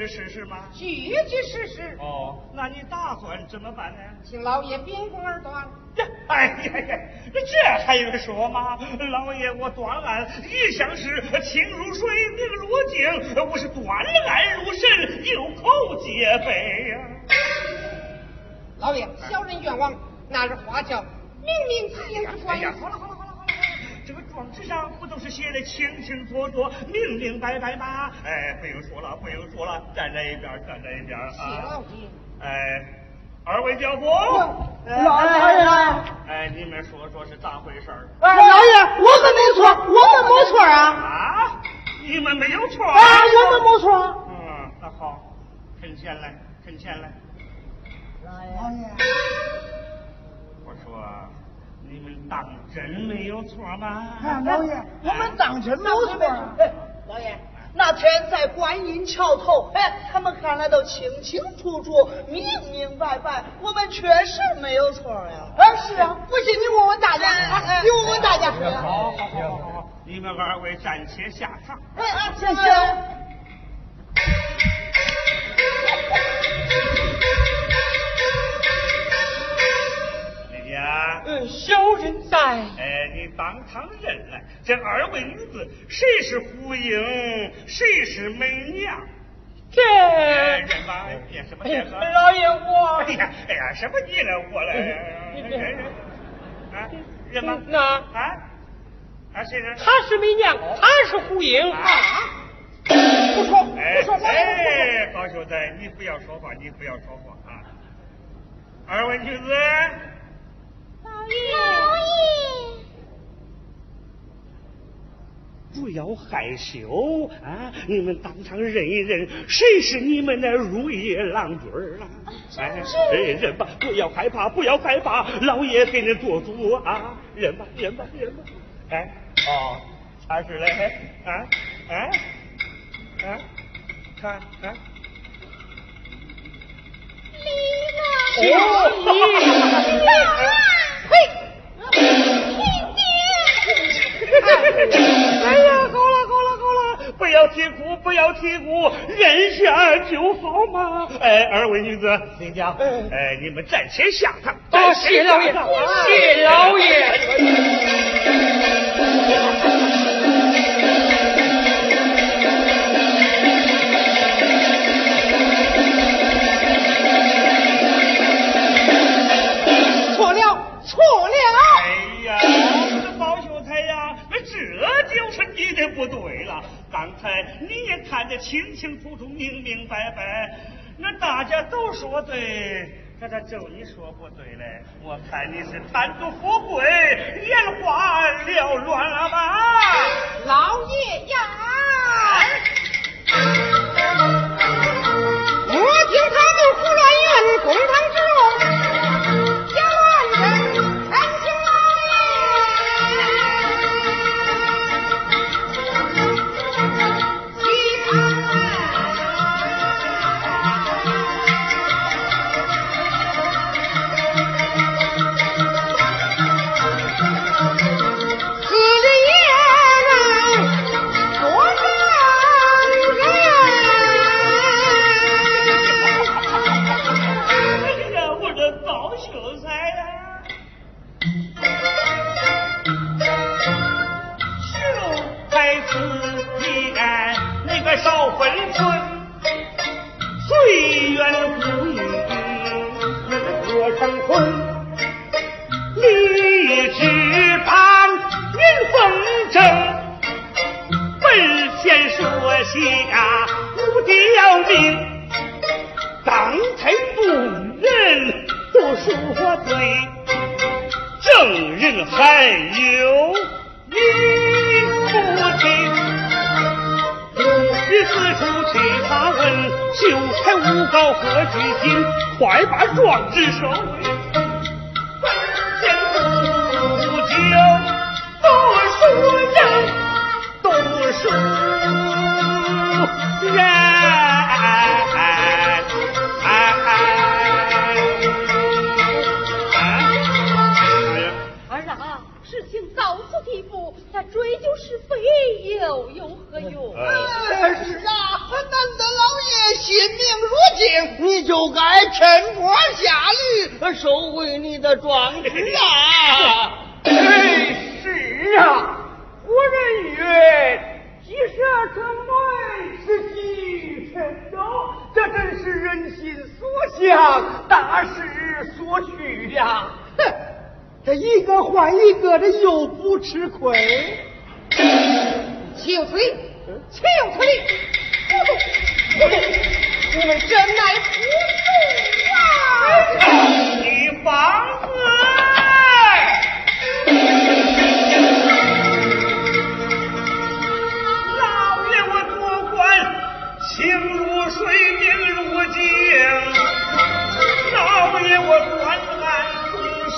是事实吗？句句事实。哦，那你打算怎么办呢？请老爷秉公而断。哎呀呀，这还用说吗？老爷，我断案一向是清如水，明如镜，我是断案如神，有口皆碑呀。老爷，小人冤枉，那是花轿明明自言自呀，好了好了。纸上不都是写的清清楚楚、明明白白吗？哎，不用说了，不用说了，站在一边，站在一边啊。哎，二位教父。老爷。哎，你们说说是咋回事？老爷，我们没错，我们没错啊。啊？你们没有错？啊，我们没错。嗯，那好，趁钱来，趁钱来。老爷。我说。你们当真没有错吗？老爷，我们当真没有错。哎老爷，那天在观音桥头，哎，他们看来都清清楚楚、明明白白，我们确实没有错呀。啊，是啊，不信你问问大家，你问问大家。好，好，好，好，你们二位暂且下场。哎，谢谢。嗯，小人在。哎，你当堂认来，这二位女子谁是胡英，谁是美娘？这认吧，别什么别说。老爷我。哎呀，哎呀，什么你来我来？认认啊，认吧。那啊啊，谁是？她是美娘，她是胡英。啊。不说，不说，哎，高秀才，你不要说话，你不要说话啊！二位女子。老爷，不要害羞啊！你们当场认一认，谁是你们的如意郎君啊？哎，认吧，不要害怕，不要害怕，老爷给你做主啊！认吧，认吧，认吧！哎，哦，他是嘞，啊，哎，啊，看看，李老爷。哎呀，好了好了好了，不要啼哭，不要啼哭，忍下就好嘛。哎，二位女子，请讲。哎，你们暂且下堂。哦，谢老爷，谢老爷。不对了，刚才你也看得清清楚楚、明明白白，那大家都说对，可他就你说不对嘞。我看你是贪图富贵，眼花缭乱了吧？老爷呀，一时而成为是几成都这真是人心所向大势所趋呀。哼这一个换一个这又不吃亏。岂有此理？岂有此理？你们真乃不涂啊！女房子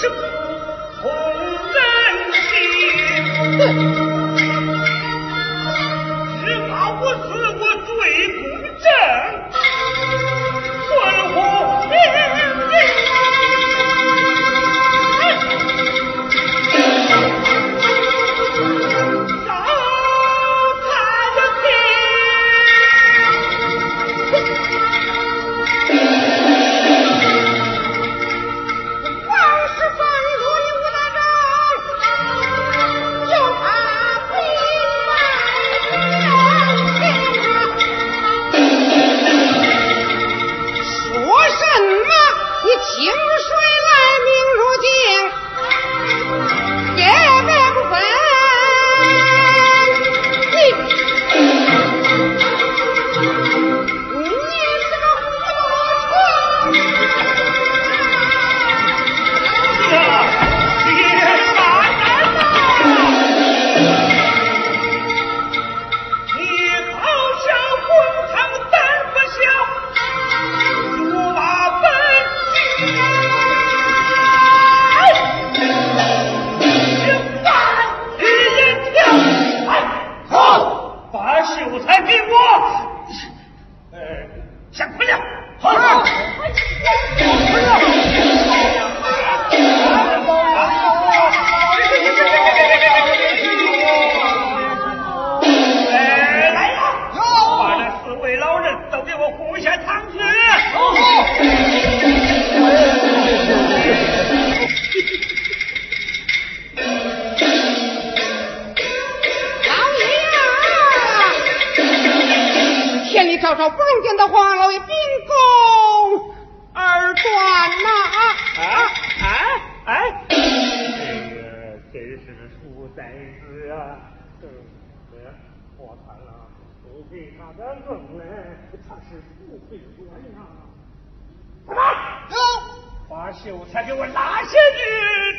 这红灯起秀才给我拿下你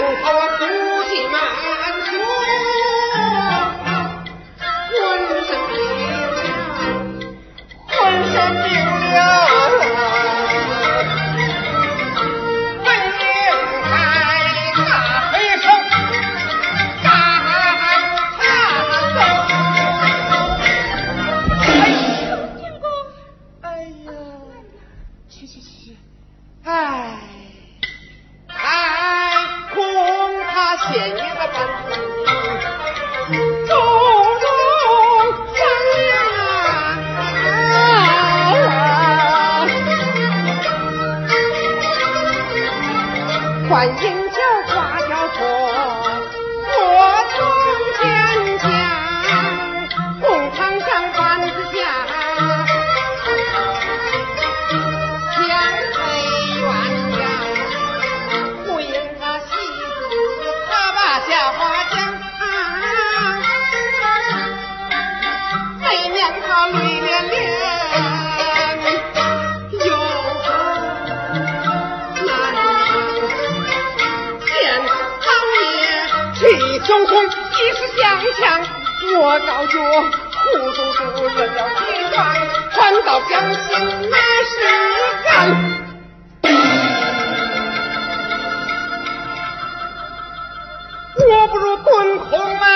人怕我孤寂难处浑身冰凉浑身冰凉我不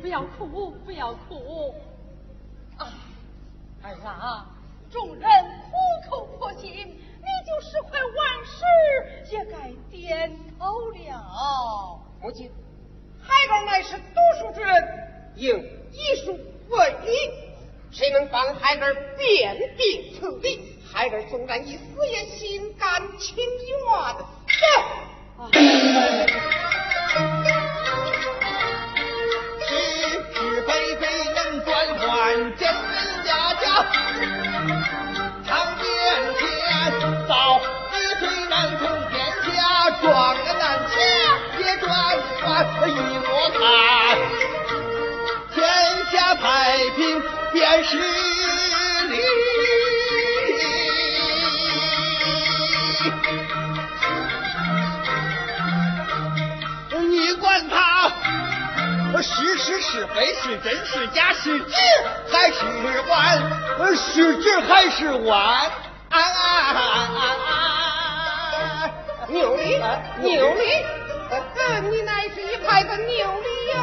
不要哭，不要哭。啊，儿啊，众人苦口婆心，你就是块万事，也该点头了。母亲，孩儿乃是读书之人，应以书为礼。谁能帮孩儿辨别此理？孩儿纵然一死，也心甘情愿。是 便是你。你管他。是是是非是真是假是直还是弯？是直还是弯？牛力，牛力，你乃是一派的牛力呀！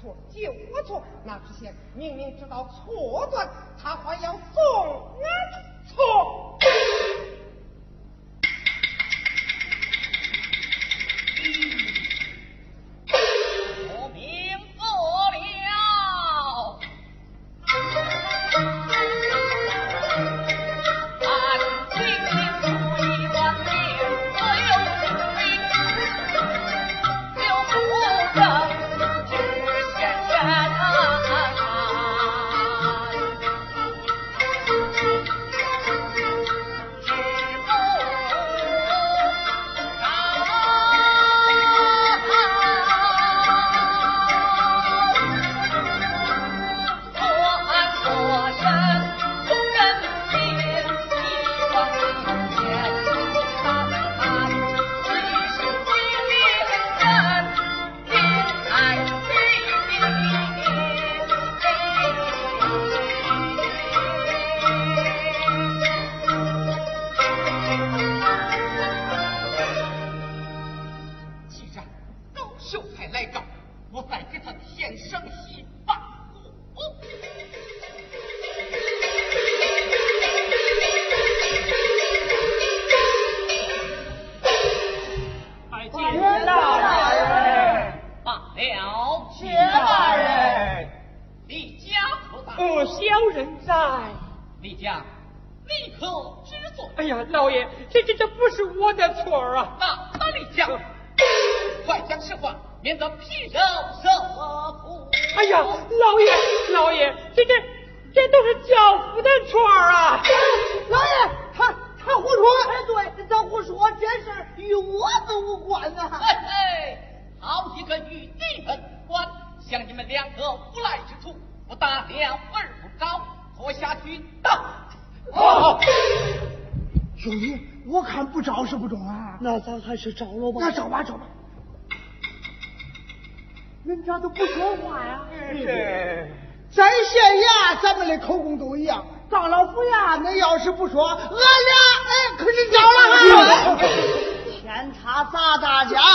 错就我错那知县明明知道错断他还要纵俺错。他砸大家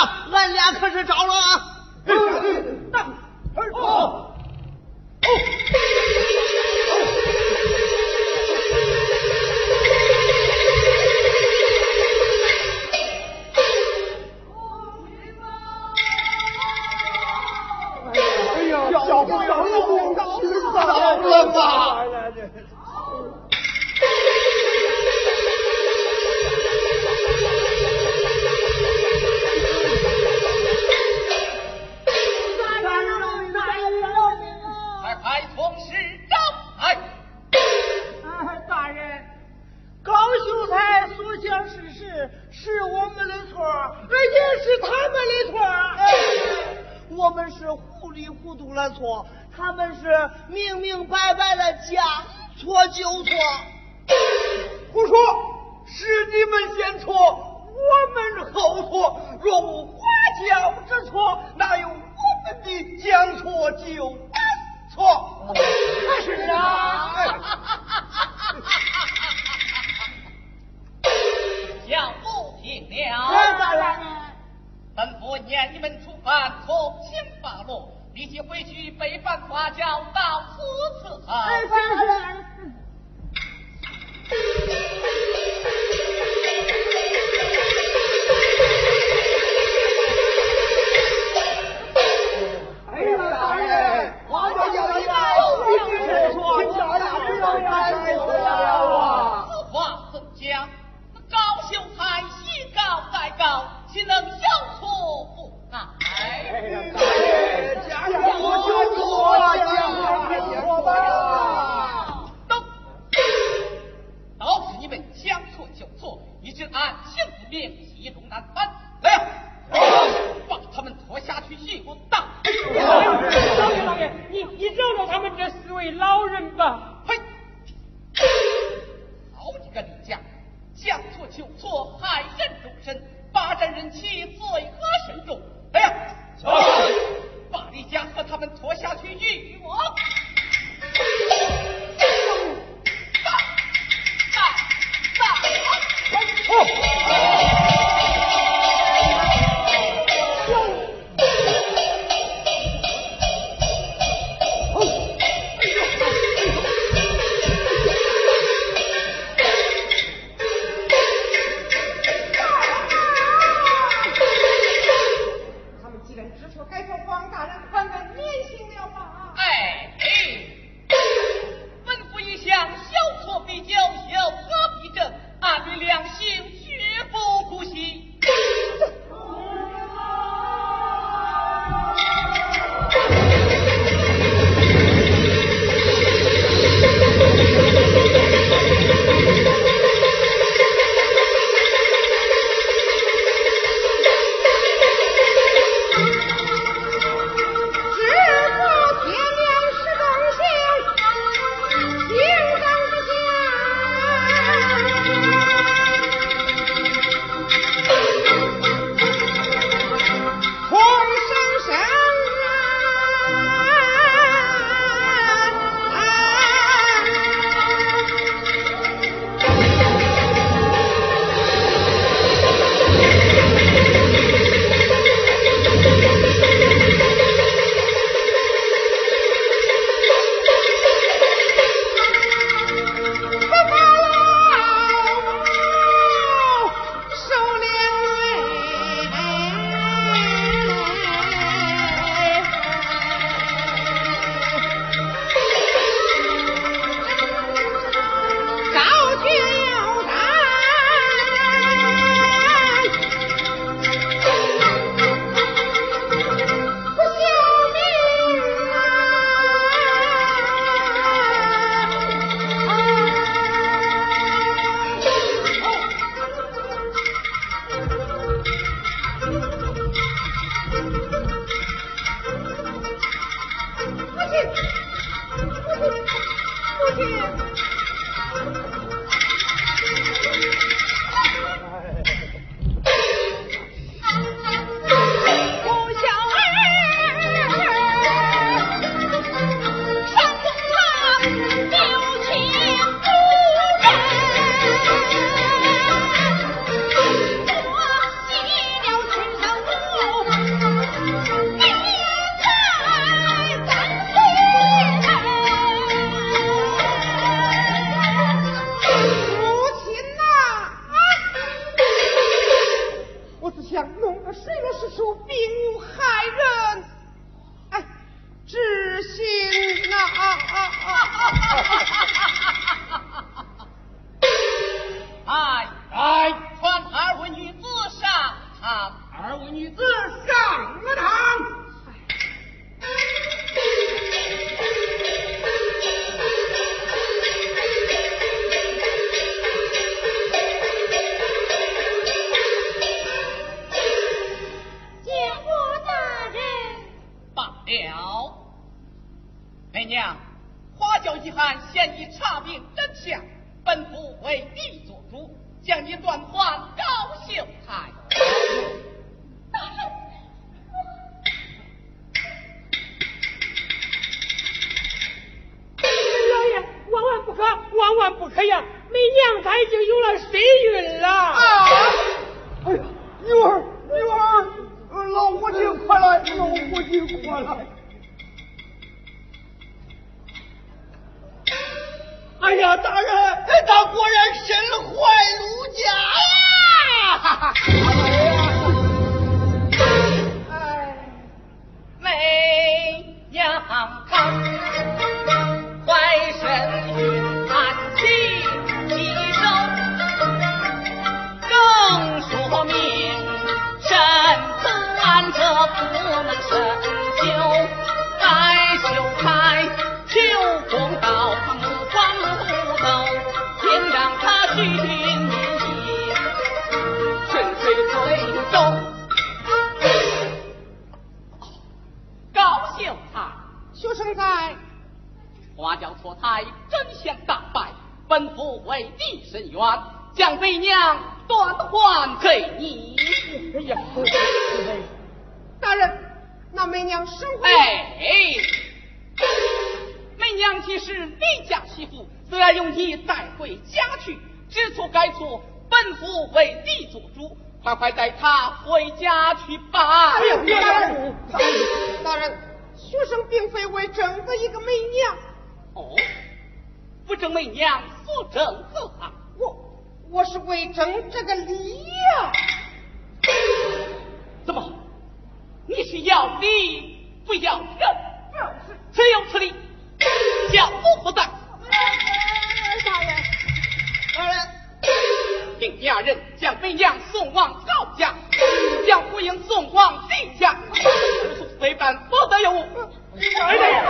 不可呀，梅娘她已经有了身孕了。啊，哎呀，女儿女儿，老母亲快来，老母亲过来。哎呀，大人，他果然身怀如家呀。哎，梅娘。错在真相大白，本府为弟伸冤，将媚娘断还给你。哎呀，大人，那媚娘生活。哎，媚娘既是离家媳妇，自然用你带回家去，知错改错，本府为你做主，快快带她回家去吧。大人，大人，学生并非为整个一个媚娘。哦，不争为娘，不争可汗。我我是为争这个礼呀、怎么，你是要礼不要人？此有此理，小夫不在。大人，大人，命下人将为娘送往高家，将胡英送往地下，随班不得有误。哎呀，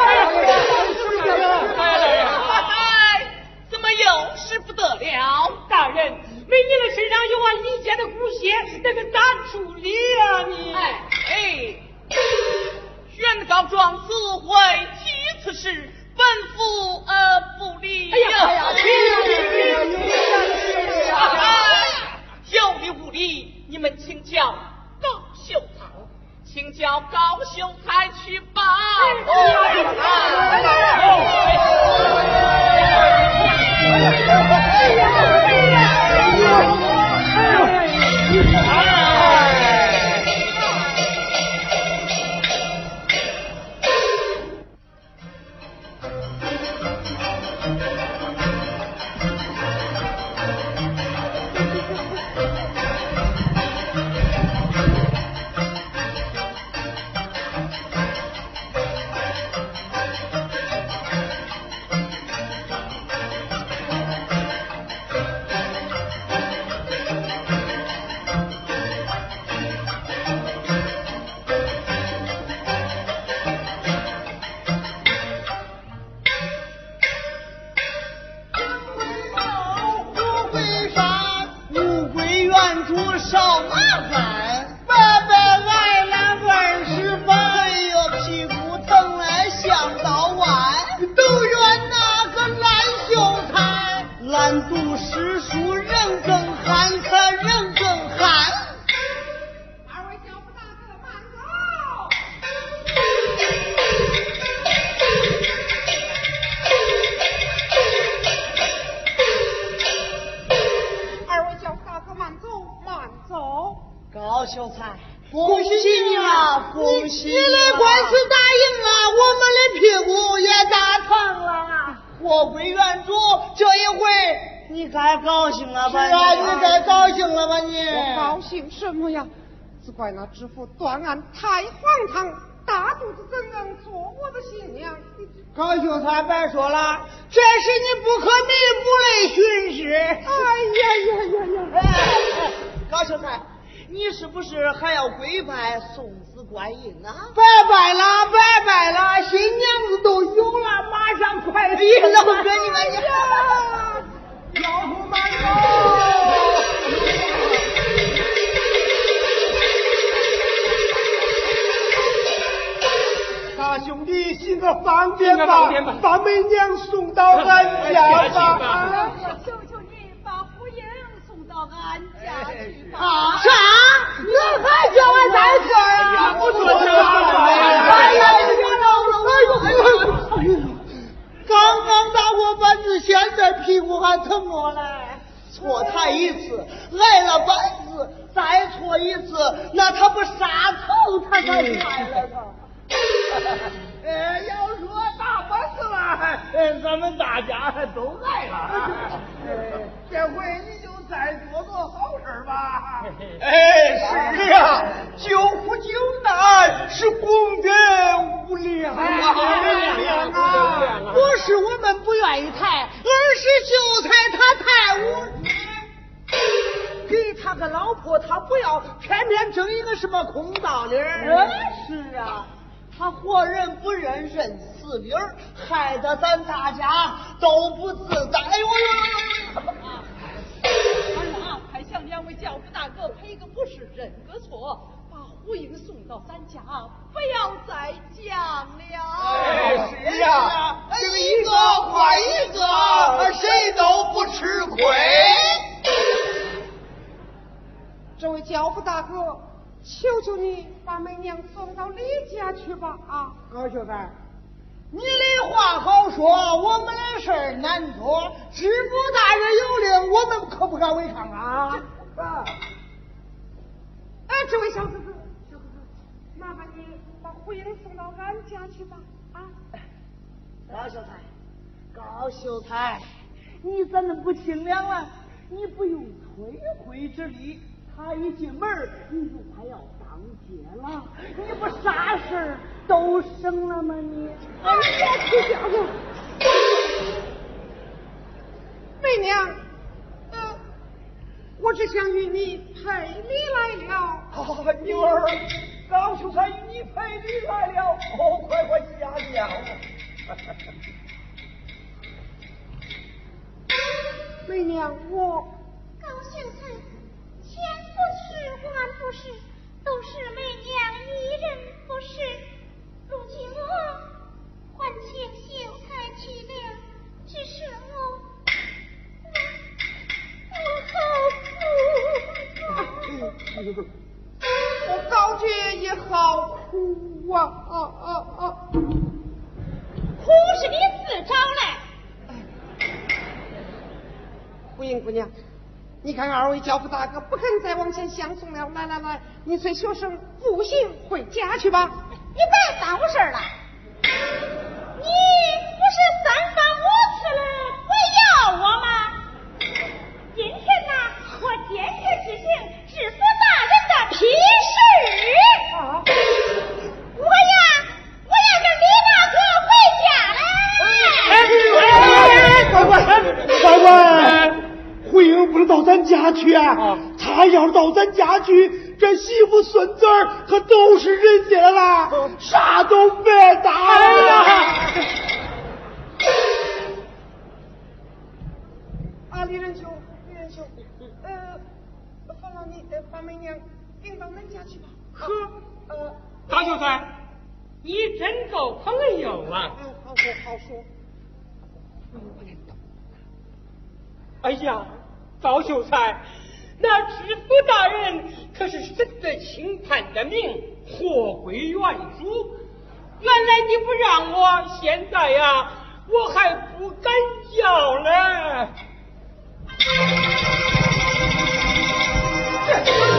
怎么又是不得了？大人，美女的身上有俺李家的骨血，那个咋处理呀？你哎哎，原告状子会起此事，本府呃不理。哎呀哎呀，哎呀哎呀哎呀哎呀！无理，你们请教高秀才。请叫高秀才去吧。高秀才别说了，这是你不可弥补的损失。哎呀呀呀呀！哎，高秀才，你是不是还要跪拜送子观音啊？拜拜了，拜拜了，新娘子都有了，马上快离了。老哥，你们方便吧，把媚娘送到俺家吧。我求求你把福英送到俺家去吧。啥？那还叫俺再说呀？我说这话哎呀，别闹了！哎呦哎呦！刚刚打过板子，现在屁股还疼我嘞。错他一次，挨了板子，再错一次，那他不杀头他才快了他。呃，要说咱们大家都来了。呃，这回你就再做做好事吧。哎，是啊，救苦救难是功德无量啊！不是我们不愿意抬，而是秀才他太无给他个老婆，他不要，偏偏争一个什么空道理儿。是啊。他活人不认认死理儿，害得咱大家都不自在。哎呦呦呦！俺啊，还向两位教父大哥赔个不是，认个错，把胡英送到咱家，不要再讲了。哎，是呀，这个一个换一个，谁都不吃亏。这位教父大哥。求求你把媚娘送到李家去吧！啊，高秀才，你的话好说，我们的事儿难做。知府大人有令，我们可不敢违抗啊！啊！哎，这位小哥哥，小哥哥，麻烦你把胡英送到俺家去吧！啊！高秀才，高秀才，你怎么不清凉了？你不用推灰之力。他一进门，你就快要当街了，你不啥事儿都省了吗？你，哎呀，这家伙，媚娘，呃，我只想与你赔礼来了。啊，女儿，高秀才与你赔礼来了，哦，快快下轿。媚娘，我高秀才。千不是万不是，都是媚娘一人不是。如今我还请秀才去了，只是我我我好苦啊我高姐也好苦啊啊啊啊！苦是你自找的。胡英姑娘。你看二位教父大哥不肯再往前相送了，来来来，你随学生步行回家去吧。你别耽误事儿了。他要是到咱家去，这媳妇孙子儿可都是人家了，啥都白搭了。啊，李仁兄，李仁兄，呃，放了你，把美娘领到恁家去吧。呵，呃，大秀才，你真够朋友啊！嗯，好说好说。哎呀。高秀才那知府大人可是审得清判的命货归原主原来你不让我现在呀我还不敢叫嘞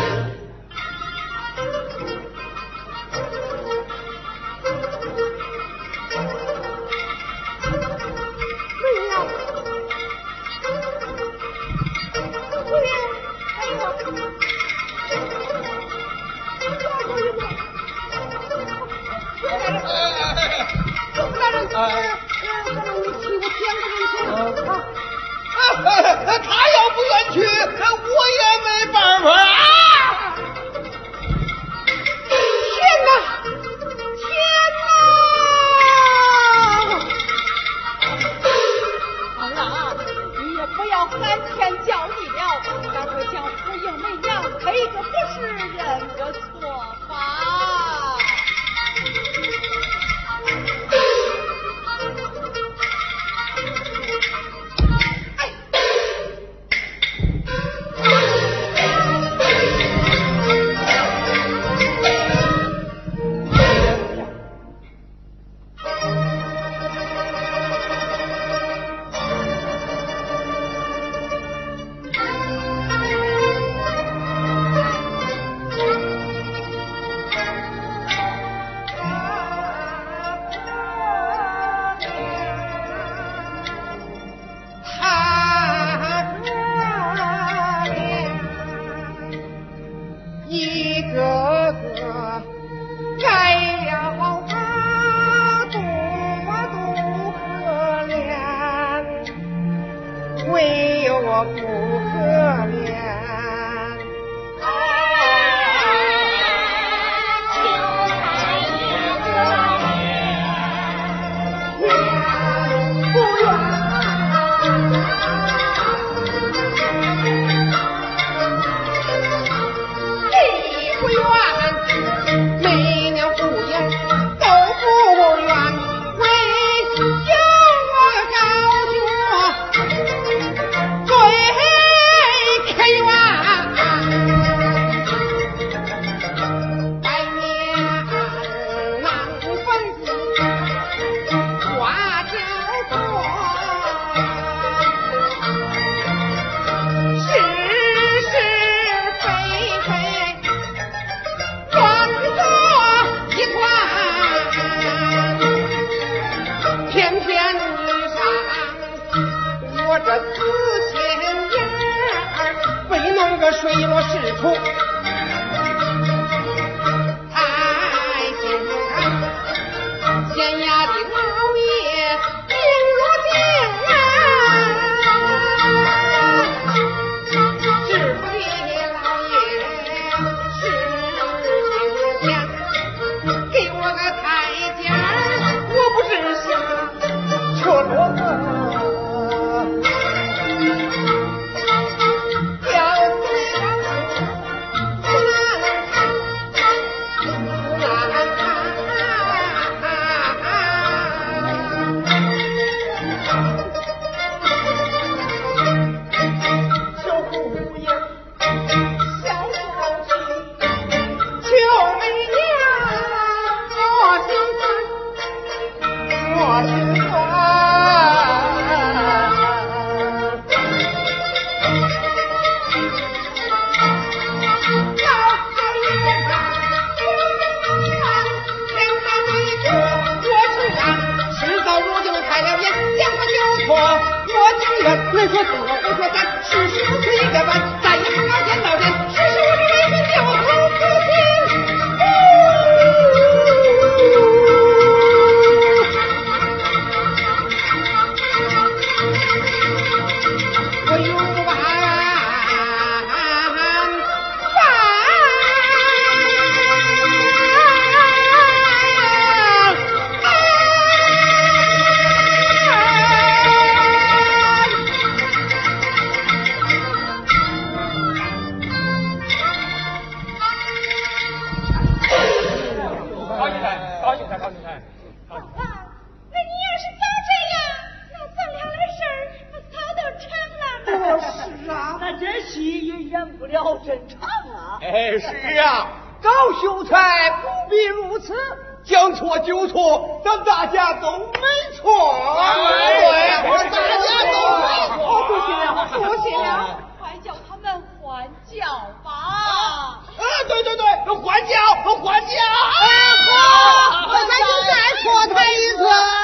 Oh, 将错就错咱大家都没错。对大家都没错。不行了不行了快叫他们还脚吧啊对对对还脚还脚啊好那就再错他一次。